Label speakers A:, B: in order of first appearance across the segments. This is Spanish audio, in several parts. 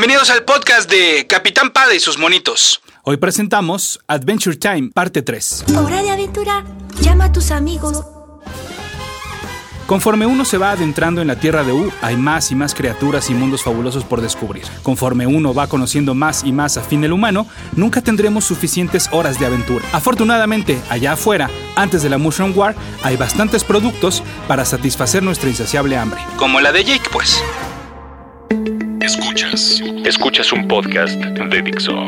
A: Bienvenidos al podcast de Capitán Pada y sus monitos.
B: Hoy presentamos Adventure Time, parte 3.
C: Hora de aventura. Llama a tus amigos.
B: Conforme uno se va adentrando en la tierra de U, hay más y más criaturas y mundos fabulosos por descubrir. Conforme uno va conociendo más y más a fin el humano, nunca tendremos suficientes horas de aventura. Afortunadamente, allá afuera, antes de la Mushroom War, hay bastantes productos para satisfacer nuestra insaciable hambre.
A: Como la de Jake, pues.
D: Escuchas. Escuchas un podcast de Dixo.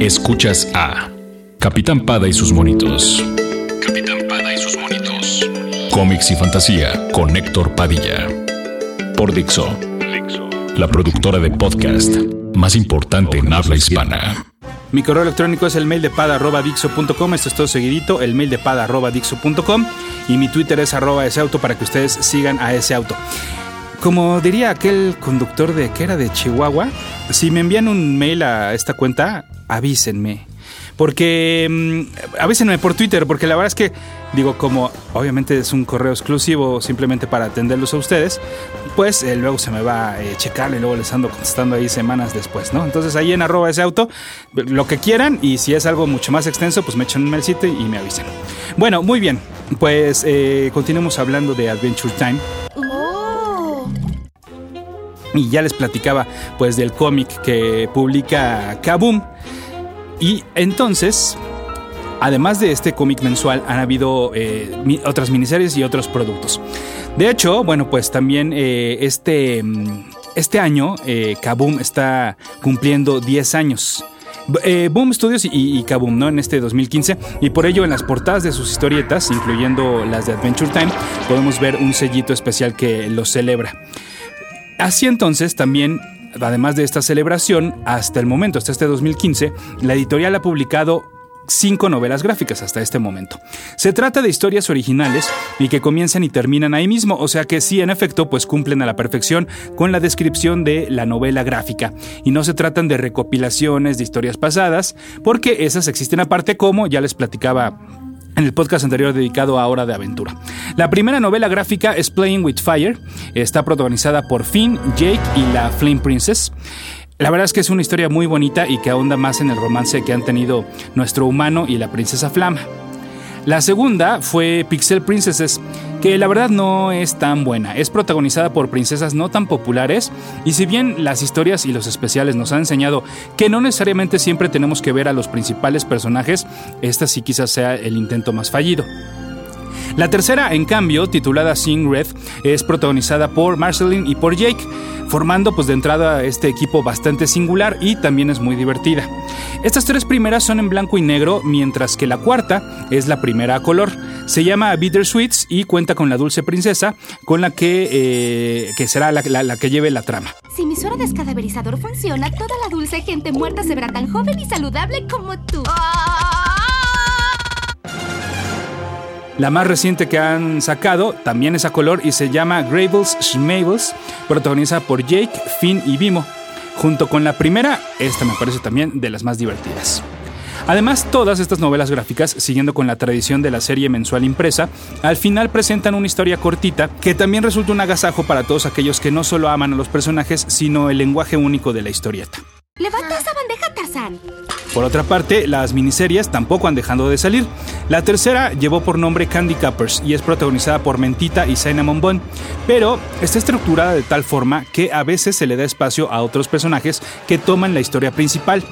D: Escuchas a Capitán Pada y sus monitos. Capitán Pada y sus monitos. Cómics y fantasía con Héctor Padilla. Por Dixo. La productora de podcast más importante en habla hispana.
B: Mi correo electrónico es el mail de pada.dixo.com. Esto es todo seguidito, el mail de pada.dixo.com. Y mi Twitter es arroba ese auto para que ustedes sigan a ese auto. Como diría aquel conductor de que era de Chihuahua, si me envían un mail a esta cuenta, avísenme. Porque mm, avísenme por Twitter, porque la verdad es que, digo, como obviamente es un correo exclusivo simplemente para atenderlos a ustedes, pues eh, luego se me va a eh, checar y luego les ando contestando ahí semanas después, ¿no? Entonces ahí en arroba ese auto, lo que quieran, y si es algo mucho más extenso, pues me echan un mailcito y me avisen. Bueno, muy bien, pues eh, continuemos hablando de Adventure Time. Y ya les platicaba pues del cómic que publica Kaboom. Y entonces, además de este cómic mensual, han habido eh, otras miniseries y otros productos. De hecho, bueno, pues también eh, este, mm, este año eh, Kaboom está cumpliendo 10 años. Eh, Boom Studios y, y Kaboom, ¿no? En este 2015. Y por ello, en las portadas de sus historietas, incluyendo las de Adventure Time, podemos ver un sellito especial que los celebra. Así entonces también, además de esta celebración, hasta el momento, hasta este 2015, la editorial ha publicado cinco novelas gráficas hasta este momento. Se trata de historias originales y que comienzan y terminan ahí mismo, o sea que sí, en efecto, pues cumplen a la perfección con la descripción de la novela gráfica. Y no se tratan de recopilaciones de historias pasadas, porque esas existen aparte como ya les platicaba en el podcast anterior dedicado a Hora de Aventura. La primera novela gráfica es Playing with Fire. Está protagonizada por Finn, Jake y la Flame Princess. La verdad es que es una historia muy bonita y que ahonda más en el romance que han tenido nuestro humano y la princesa Flama. La segunda fue Pixel Princesses, que la verdad no es tan buena. Es protagonizada por princesas no tan populares y si bien las historias y los especiales nos han enseñado que no necesariamente siempre tenemos que ver a los principales personajes, esta sí quizás sea el intento más fallido. La tercera, en cambio, titulada Sing Red, es protagonizada por Marceline y por Jake, formando pues de entrada este equipo bastante singular y también es muy divertida. Estas tres primeras son en blanco y negro, mientras que la cuarta es la primera a color. Se llama Bittersweets y cuenta con la dulce princesa, con la que, eh, que será la- la- la que lleve la trama.
C: Si mi suero descadaverizador funciona, toda la dulce gente muerta se verá tan joven y saludable como tú.
B: La más reciente que han sacado también es a color y se llama Grables Schmables, protagonizada por Jake, Finn y Vimo. Junto con la primera, esta me parece también de las más divertidas. Además, todas estas novelas gráficas, siguiendo con la tradición de la serie mensual impresa, al final presentan una historia cortita que también resulta un agasajo para todos aquellos que no solo aman a los personajes, sino el lenguaje único de la historieta.
C: Levanta esa bandeja, Tarzán.
B: Por otra parte, las miniseries tampoco han dejado de salir. La tercera llevó por nombre Candy Cappers y es protagonizada por Mentita y Cinnamon Bun, pero está estructurada de tal forma que a veces se le da espacio a otros personajes que toman la historia principal.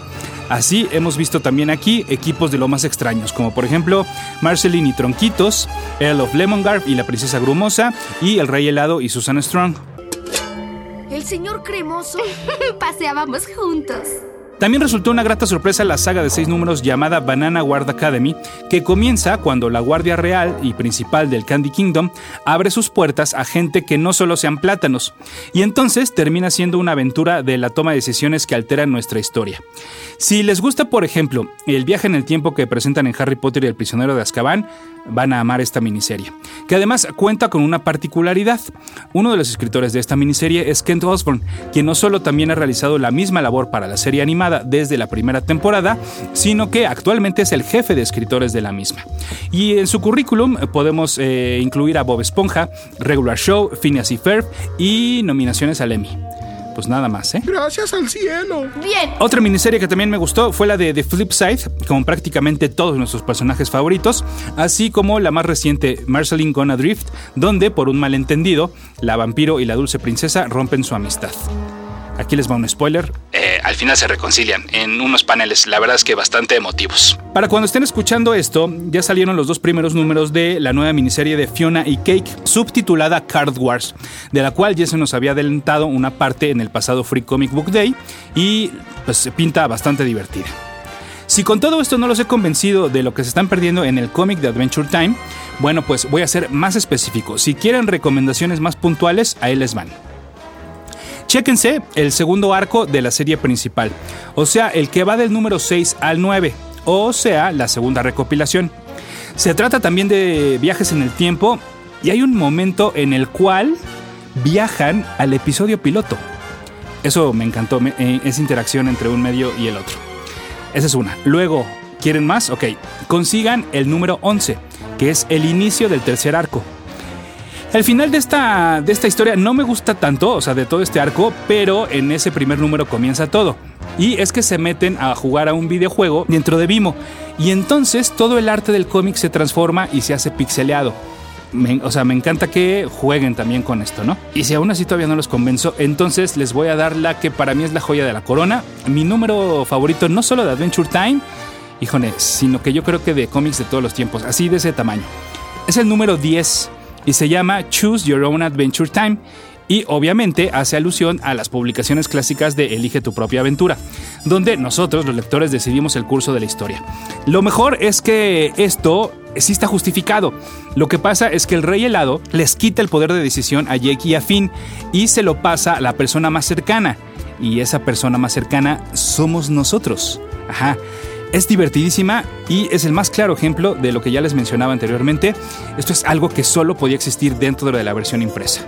B: Así hemos visto también aquí equipos de lo más extraños, como por ejemplo Marceline y Tronquitos, Earl of Lemongarb y la princesa Grumosa, y el rey helado y Susan Strong.
C: El señor cremoso. Paseábamos juntos.
B: También resultó una grata sorpresa la saga de seis números llamada Banana Guard Academy, que comienza cuando la guardia real y principal del Candy Kingdom abre sus puertas a gente que no solo sean plátanos, y entonces termina siendo una aventura de la toma de decisiones que alteran nuestra historia. Si les gusta, por ejemplo, el viaje en el tiempo que presentan en Harry Potter y el prisionero de Azkaban, van a amar esta miniserie, que además cuenta con una particularidad. Uno de los escritores de esta miniserie es Kent Osborne, quien no solo también ha realizado la misma labor para la serie animada desde la primera temporada, sino que actualmente es el jefe de escritores de la misma. Y en su currículum podemos eh, incluir a Bob Esponja, Regular Show, Phineas y Ferb y nominaciones al Emmy. pues nada más, ¿eh?
E: Gracias al cielo.
C: Bien.
B: Otra miniserie que también me gustó fue la de The Flip Side, con prácticamente todos nuestros personajes favoritos, así como la más reciente, Marceline Gone Adrift, donde, por un malentendido, la vampiro y la dulce princesa rompen su amistad. Aquí les va un spoiler.
A: Al final se reconcilian en unos paneles, la verdad es que bastante emotivos.
B: Para cuando estén escuchando esto, ya salieron los dos primeros números de la nueva miniserie de Fiona y Cake, subtitulada Card Wars, de la cual ya se nos había adelantado una parte en el pasado Free Comic Book Day y pues se pinta bastante divertida. Si con todo esto no los he convencido de lo que se están perdiendo en el cómic de Adventure Time, bueno, pues voy a ser más específico. Si quieren recomendaciones más puntuales, ahí les van. Chéquense el segundo arco de la serie principal, o sea, el que va del número 6 al 9, o sea, la segunda recopilación. Se trata también de viajes en el tiempo y hay un momento en el cual viajan al episodio piloto. Eso me encantó, eh, esa interacción entre un medio y el otro. Esa es una. Luego, ¿quieren más? Ok, consigan el número 11, que es el inicio del tercer arco. El final de esta, de esta historia no me gusta tanto, o sea, de todo este arco, pero en ese primer número comienza todo. Y es que se meten a jugar a un videojuego dentro de Vimo. Y entonces todo el arte del cómic se transforma y se hace pixeleado. Me- o sea, me encanta que jueguen también con esto, ¿no? Y si aún así todavía no los convenzo, entonces les voy a dar la que para mí es la joya de la corona. Mi número favorito, no solo de Adventure Time, híjole, sino que yo creo que de cómics de todos los tiempos, así de ese tamaño. Es el número 10 y se llama Choose Your Own Adventure Time. Y obviamente hace alusión a las publicaciones clásicas de Elige tu propia aventura, donde nosotros los lectores decidimos el curso de la historia. Lo mejor es que esto sí está justificado. Lo que pasa es que el rey helado les quita el poder de decisión a Jake y a Finn y se lo pasa a la persona más cercana. Y esa persona más cercana somos nosotros. Ajá. Es divertidísima y es el más claro ejemplo de lo que ya les mencionaba anteriormente. Esto es algo que solo podía existir dentro de la versión impresa.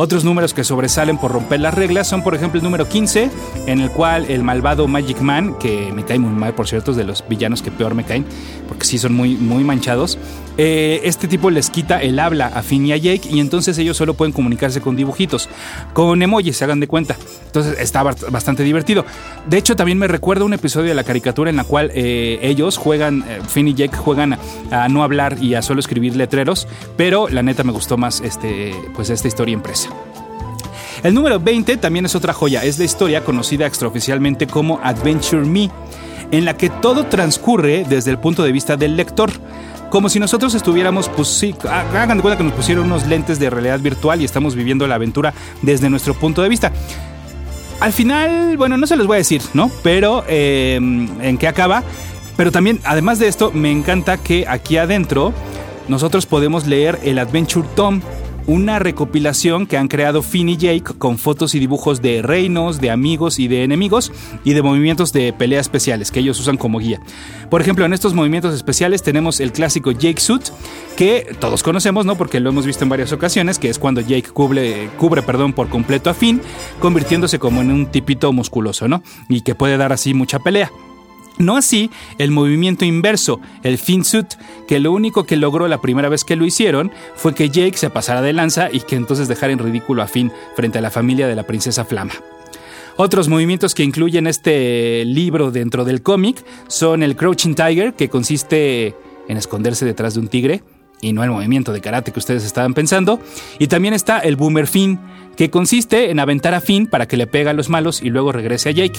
B: Otros números que sobresalen por romper las reglas son, por ejemplo, el número 15, en el cual el malvado Magic Man, que me cae muy mal, por cierto, es de los villanos que peor me caen, porque sí son muy, muy manchados, eh, este tipo les quita el habla a Finn y a Jake y entonces ellos solo pueden comunicarse con dibujitos, con emojis, se hagan de cuenta. Entonces está bast- bastante divertido. De hecho, también me recuerda un episodio de la caricatura en la cual eh, ellos juegan, eh, Finn y Jake juegan a, a no hablar y a solo escribir letreros, pero la neta me gustó más este, pues esta historia impresa. El número 20 también es otra joya, es la historia conocida extraoficialmente como Adventure Me, en la que todo transcurre desde el punto de vista del lector. Como si nosotros estuviéramos, pues hagan de cuenta que nos pusieron unos lentes de realidad virtual y estamos viviendo la aventura desde nuestro punto de vista. Al final, bueno, no se los voy a decir, ¿no? Pero eh, en qué acaba. Pero también, además de esto, me encanta que aquí adentro nosotros podemos leer el Adventure Tom, una recopilación que han creado Finn y Jake con fotos y dibujos de reinos, de amigos y de enemigos y de movimientos de pelea especiales que ellos usan como guía. Por ejemplo, en estos movimientos especiales tenemos el clásico Jake Suit, que todos conocemos, ¿no? Porque lo hemos visto en varias ocasiones, que es cuando Jake cubre, cubre perdón, por completo a Finn, convirtiéndose como en un tipito musculoso, ¿no? Y que puede dar así mucha pelea. No así el movimiento inverso, el fin suit, que lo único que logró la primera vez que lo hicieron fue que Jake se pasara de lanza y que entonces dejara en ridículo a Finn frente a la familia de la princesa Flama. Otros movimientos que incluyen este libro dentro del cómic son el Crouching Tiger, que consiste en esconderse detrás de un tigre, y no el movimiento de karate que ustedes estaban pensando. Y también está el Boomer Finn, que consiste en aventar a Finn para que le pegue a los malos y luego regrese a Jake.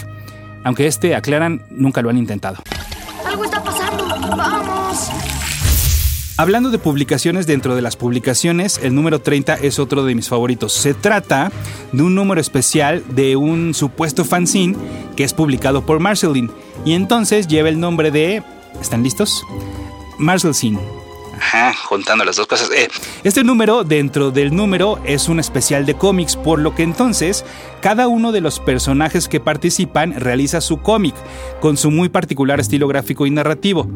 B: Aunque este, aclaran, nunca lo han intentado.
C: Algo está pasando. Vamos.
B: Hablando de publicaciones dentro de las publicaciones, el número 30 es otro de mis favoritos. Se trata de un número especial de un supuesto fanzine que es publicado por Marceline y entonces lleva el nombre de... ¿Están listos? Marcelcine.
A: Juntando las dos cosas. Eh,
B: Este número dentro del número es un especial de cómics, por lo que entonces cada uno de los personajes que participan realiza su cómic con su muy particular estilo gráfico y narrativo.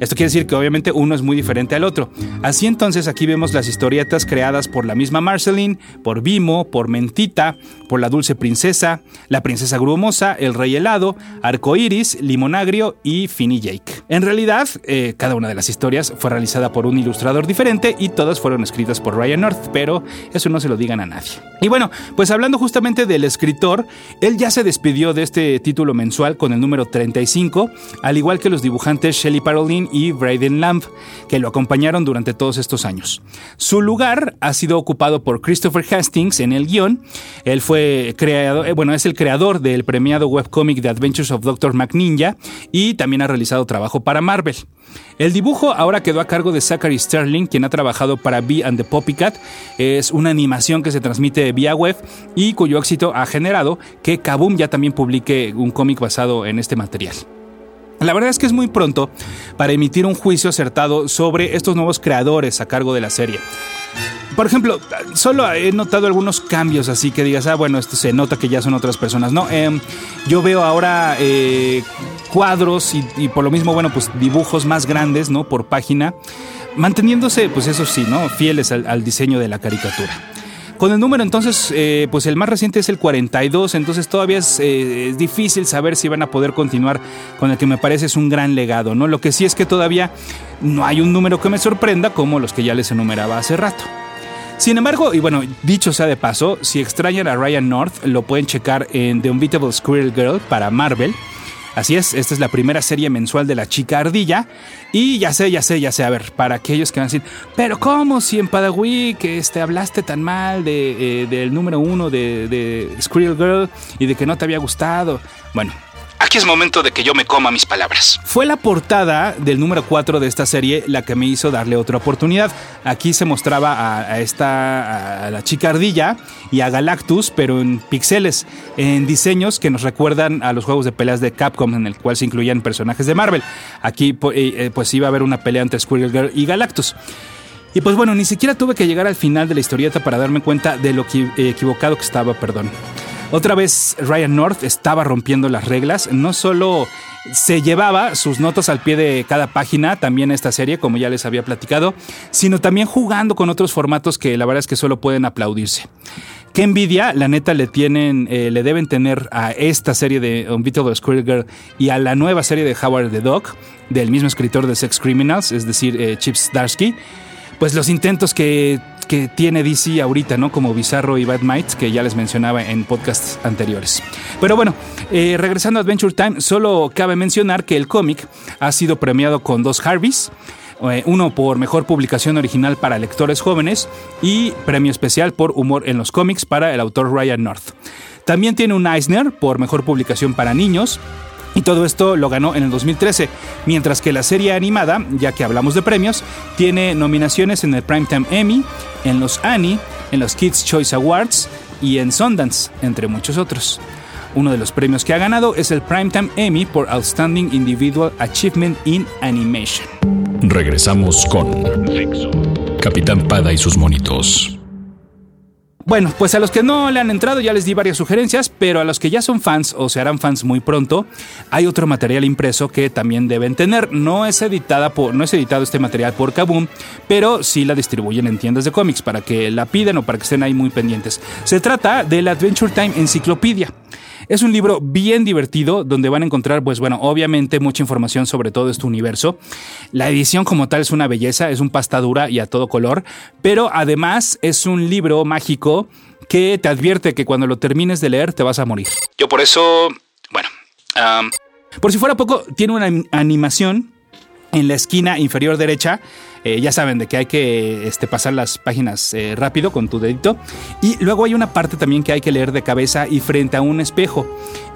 B: Esto quiere decir que obviamente uno es muy diferente al otro. Así entonces aquí vemos las historietas creadas por la misma Marceline, por Vimo, por Mentita, por la Dulce Princesa, la Princesa Grumosa, el Rey Helado, Arcoiris, Limonagrio y Finny Jake. En realidad, eh, cada una de las historias fue realizada por un ilustrador diferente y todas fueron escritas por Ryan North, pero eso no se lo digan a nadie. Y bueno, pues hablando justamente del escritor, él ya se despidió de este título mensual con el número 35, al igual que los dibujantes Shelley Parolin y Braden Lamb, que lo acompañaron durante todos estos años. Su lugar ha sido ocupado por Christopher Hastings en el guion. Él fue creado, eh, bueno, es el creador del premiado webcomic The Adventures of Dr. McNinja y también ha realizado trabajo para Marvel. El dibujo ahora quedó a cargo de Zachary Sterling, quien ha trabajado para Bee and the Poppycat. Es una animación que se transmite vía web y cuyo éxito ha generado que Kaboom ya también publique un cómic basado en este material. La verdad es que es muy pronto para emitir un juicio acertado sobre estos nuevos creadores a cargo de la serie. Por ejemplo, solo he notado algunos cambios así que digas, ah, bueno, esto se nota que ya son otras personas. No, em, yo veo ahora eh, cuadros y, por lo mismo, bueno, pues dibujos más grandes, ¿no? Por página, manteniéndose, pues eso sí, ¿no? Fieles al, diseño de la caricatura. Con el número entonces, eh, pues el más reciente es el 42, entonces todavía es, eh, es, difícil saber si van a poder continuar con el que me parece es un gran legado, ¿no? Lo que sí es que todavía no hay un número que me sorprenda como los que ya les enumeraba hace rato. Sin embargo, y bueno, dicho sea de paso, si extrañan a Ryan North, lo pueden checar en The Unbeatable Squirrel Girl para Marvel. Así es, esta es la primera serie mensual de la chica ardilla. Y ya sé, ya sé, ya sé, a ver, para aquellos que van a decir, pero ¿cómo si en Padawi que este, hablaste tan mal de, eh, del número uno de, de Squirrel Girl y de que no te había gustado? Bueno,
A: Aquí es momento de que yo me coma mis palabras.
B: Fue la portada del número 4 de esta serie la que me hizo darle otra oportunidad. Aquí se mostraba a, esta a la chica ardilla y a Galactus, pero en pixeles, en diseños que nos recuerdan a los juegos de peleas de Capcom en el cual se incluían personajes de Marvel. Aquí eh, eh, pues iba a haber una pelea entre Squirrel Girl y Galactus. Y pues bueno, ni siquiera tuve que llegar al final de la historieta para darme cuenta de lo equivocado que estaba, perdón. Otra vez Ryan North estaba rompiendo las reglas, no solo se llevaba sus notas al pie de cada página, también esta serie, como ya les había platicado, sino también jugando con otros formatos que la verdad es que solo pueden aplaudirse. Qué envidia, la neta, le tienen, eh, le deben tener a esta serie de Unbeatable Squirrel Girl y a la nueva serie de Howard the Dog, del mismo escritor de Sex Criminals, es decir, eh, Chips Darsky, pues los intentos que que tiene DC ahorita, ¿no? Como Bizarro y Bad Mites, que ya les mencionaba en podcasts anteriores. Pero bueno, eh, regresando a Adventure Time, solo cabe mencionar que el cómic ha sido premiado con dos Harveys. Eh, uno por mejor publicación original para lectores jóvenes y premio especial por humor en los cómics para el autor Ryan North. También tiene un Eisner por mejor publicación para niños y todo esto lo ganó en el 2013, mientras que la serie animada, ya que hablamos de premios, tiene nominaciones en el Primetime Emmy, en los Annie, en los Kids Choice Awards y en Sundance, entre muchos otros. Uno de los premios que ha ganado es el Primetime Emmy por Outstanding Individual Achievement in Animation.
D: Regresamos con Capitán Pada y sus monitos.
B: Bueno, pues a los que no le han entrado ya les di varias sugerencias, pero a los que ya son fans o se harán fans muy pronto, hay otro material impreso que también deben tener. No es editada por, no es editado este material por Kaboom, pero sí la distribuyen en tiendas de cómics para que la piden o para que estén ahí muy pendientes. Se trata del Adventure Time Enciclopedia. Es un libro bien divertido donde van a encontrar, pues bueno, obviamente mucha información sobre todo este universo. La edición como tal es una belleza, es un pasta dura y a todo color, pero además es un libro mágico que te advierte que cuando lo termines de leer te vas a morir.
A: Yo por eso, bueno...
B: Por si fuera poco, tiene una animación en la esquina inferior derecha eh, ya saben de que hay que este, pasar las páginas eh, rápido con tu dedito. Y luego hay una parte también que hay que leer de cabeza y frente a un espejo.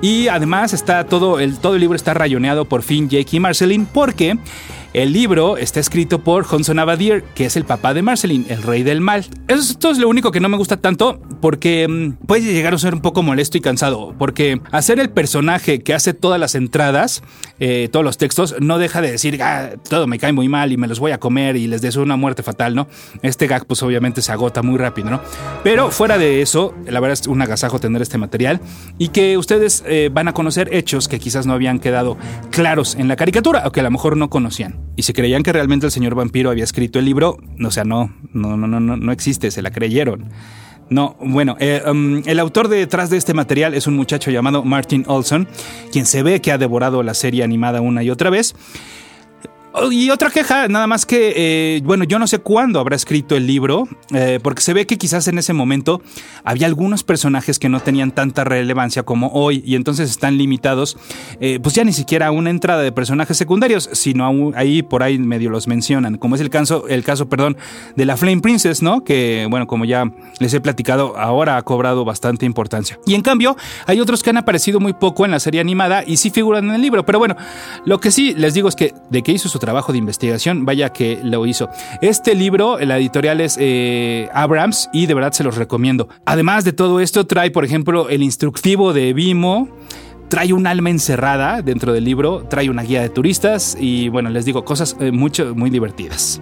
B: Y además está todo el, todo el libro está rayoneado por Finn, Jake y Marceline porque el libro está escrito por Johnson Abadir, que es el papá de Marceline, el rey del mal. Esto es lo único que no me gusta tanto, porque mm, puede llegar a ser un poco molesto y cansado, porque hacer el personaje que hace todas las entradas, eh, todos los textos, no deja de decir, ah, todo me cae muy mal y me los voy a comer y les deseo una muerte fatal, ¿no? Este gag pues obviamente se agota muy rápido, ¿no? Pero fuera de eso, la verdad es un agasajo tener este material y que ustedes eh, van a conocer hechos que quizás no habían quedado claros en la caricatura o que a lo mejor no conocían. Y si creían que realmente el señor vampiro había escrito el libro, o sea, no, no, no, no, no existe, se la creyeron. No, bueno, eh, um, el autor detrás de este material es un muchacho llamado Martin Olson, quien se ve que ha devorado la serie animada una y otra vez y otra queja, nada más que, eh, bueno, yo no sé cuándo habrá escrito el libro, eh, porque se ve que quizás en ese momento había algunos personajes que no tenían tanta relevancia como hoy y entonces están limitados, eh, pues ya ni siquiera a una entrada de personajes secundarios, sino ahí por ahí medio los mencionan, como es el caso, el caso, perdón, de la Flame Princess, ¿no? Que, bueno, como ya les he platicado, ahora ha cobrado bastante importancia. Y en cambio, hay otros que han aparecido muy poco en la serie animada y sí figuran en el libro, pero bueno, lo que sí les digo es que de que hizo su trabajo de investigación, vaya que lo hizo. Este libro, la editorial es eh, Abrams y de verdad se los recomiendo. Además de todo esto, trae, por ejemplo, el instructivo de Vimo trae un alma encerrada dentro del libro, trae una guía de turistas y bueno, les digo cosas eh, mucho, muy divertidas.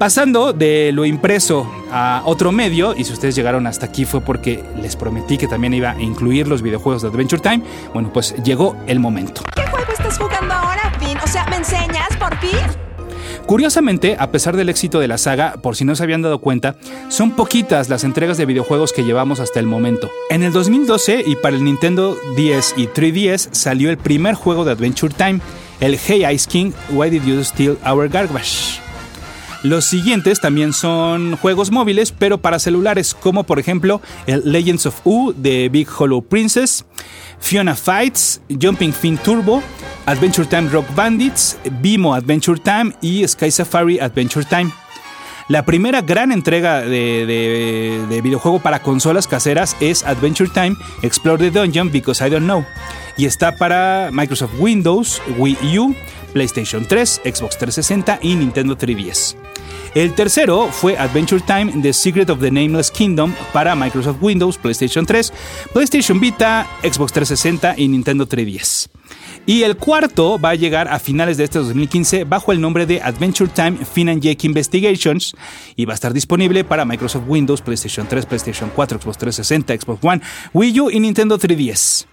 B: Pasando de lo impreso a otro medio, y si ustedes llegaron hasta aquí fue porque les prometí que también iba a incluir los videojuegos de Adventure Time, bueno, pues llegó el momento.
E: ¿Qué juego estás jugando enseñas por fin?
B: Curiosamente, a pesar del éxito de la saga, por si no se habían dado cuenta, son poquitas las entregas de videojuegos que llevamos hasta el momento. En el 2012 y para el Nintendo 10 y 3DS salió el primer juego de Adventure Time, el Hey Ice King, Why Did You Steal Our Garbage? Los siguientes también son juegos móviles, pero para celulares, como por ejemplo el Legends of U de Big Hollow Princess, Fiona Fights, Jumping Fin Turbo, Adventure Time Rock Bandits, Bimo Adventure Time y Sky Safari Adventure Time. La primera gran entrega de, de, videojuego para consolas caseras es Adventure Time Explore the Dungeon Because I Don't Know y está para Microsoft Windows, Wii U, PlayStation 3, Xbox 360 y Nintendo 3DS. El tercero fue Adventure Time The Secret of the Nameless Kingdom para Microsoft Windows, PlayStation 3, PlayStation Vita, Xbox 360 y Nintendo 3DS. Y el cuarto va a llegar a finales de este 2015 bajo el nombre de Adventure Time Finn and Jake Investigations y va a estar disponible para Microsoft Windows, PlayStation 3, PlayStation 4, Xbox 360, Xbox One, Wii U y Nintendo 3DS.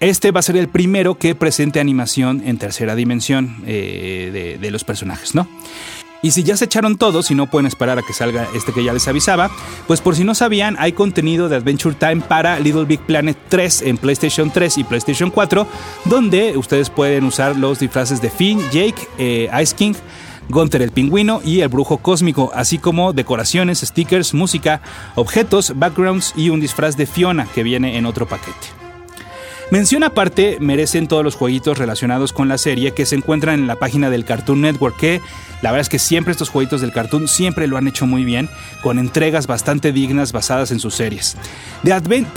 B: Este va a ser el primero que presente animación en tercera dimensión eh, de, los personajes, ¿no? Y si ya se echaron todos y no pueden esperar a que salga este que ya les avisaba, pues por si no sabían, hay contenido de Adventure Time para Little Big Planet 3 en PlayStation 3 y PlayStation 4, donde ustedes pueden usar los disfraces de Finn, Jake, eh, Ice King, Gunther el pingüino y el brujo cósmico, así como decoraciones, stickers, música, objetos, backgrounds y un disfraz de Fiona que viene en otro paquete. Mención aparte merecen todos los jueguitos relacionados con la serie que se encuentran en la página del Cartoon Network, que la verdad es que siempre estos jueguitos del Cartoon siempre lo han hecho muy bien, con entregas bastante dignas basadas en sus series. De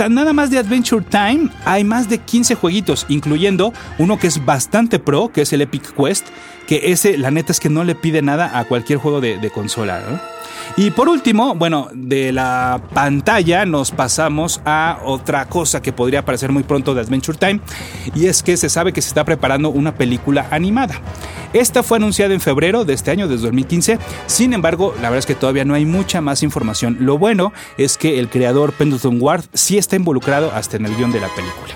B: nada más de Adventure Time hay más de 15 jueguitos, incluyendo uno que es bastante pro, que es el Epic Quest, que ese la neta es que no le pide nada a cualquier juego de, consola. Y por último, bueno, de la pantalla nos pasamos a otra cosa que podría aparecer muy pronto de Adventure Time, y es que se sabe que se está preparando una película animada. Esta fue anunciada en febrero de este año, desde 2015, sin embargo, la verdad es que todavía no hay mucha más información. Lo bueno es que el creador Pendleton Ward sí está involucrado hasta en el guion de la película.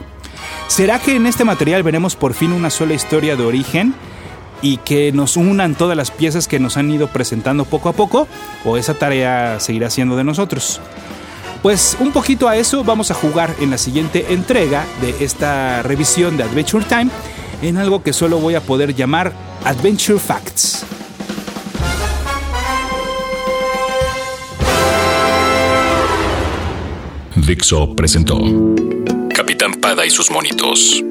B: ¿Será que en este material veremos por fin una sola historia de origen? Y que nos unan todas las piezas que nos han ido presentando poco a poco o esa tarea seguirá siendo de nosotros. Pues un poquito a eso vamos a jugar en la siguiente entrega de esta revisión de Adventure Time en algo que solo voy a poder llamar Adventure Facts.
D: Dixo presentó Capitán Pada y sus monitos